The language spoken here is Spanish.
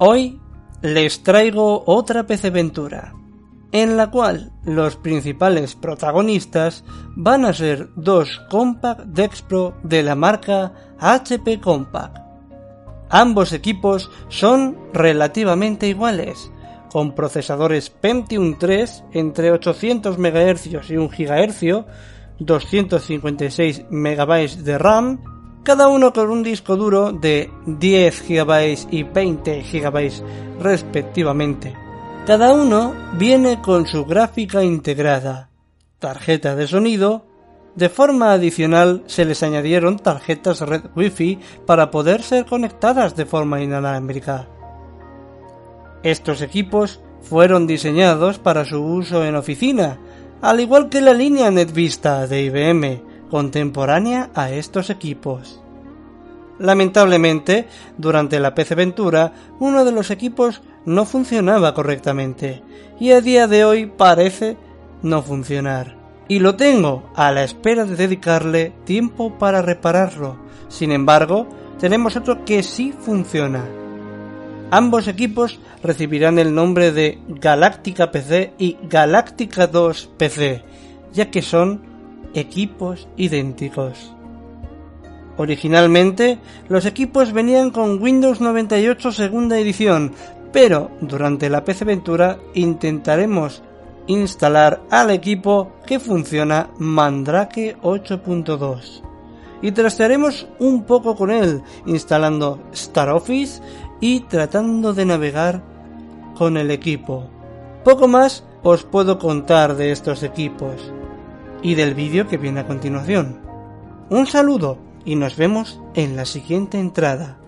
Hoy les traigo otra PC Ventura, en la cual los principales protagonistas van a ser dos Compact Dexpro de la marca HP Compact. Ambos equipos son relativamente iguales, con procesadores Pentium 3 entre 800 MHz y 1 GHz, 256 MB de RAM, cada uno con un disco duro de 10 GB y 20 GB respectivamente. Cada uno viene con su gráfica integrada, tarjeta de sonido, de forma adicional se les añadieron tarjetas red Wi-Fi para poder ser conectadas de forma inalámbrica. Estos equipos fueron diseñados para su uso en oficina, al igual que la línea NetVista de IBM, contemporánea a estos equipos. Lamentablemente, durante la PC Ventura, uno de los equipos no funcionaba correctamente, y a día de hoy parece no funcionar. Y lo tengo a la espera de dedicarle tiempo para repararlo. Sin embargo, tenemos otro que sí funciona. Ambos equipos recibirán el nombre de Galáctica PC y Galáctica 2 PC, ya que son equipos idénticos. Originalmente, los equipos venían con Windows 98 segunda edición, pero durante la PC Ventura intentaremos instalar al equipo que funciona Mandrake 8.2 y trastearemos un poco con él, instalando Star Office y tratando de navegar con el equipo. Poco más os puedo contar de estos equipos y del vídeo que viene a continuación. Un saludo y nos vemos en la siguiente entrada.